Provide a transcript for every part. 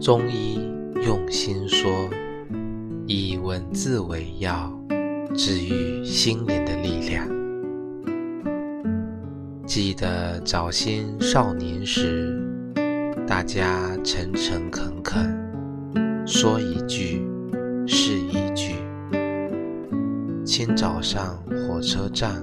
中医用心说，以文字为药，治愈心灵的力量。记得早先少年时，大家诚诚恳恳，说一句是一句。清早上火车站，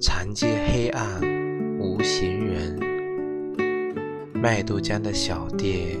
长街黑暗无行人，卖豆浆的小店。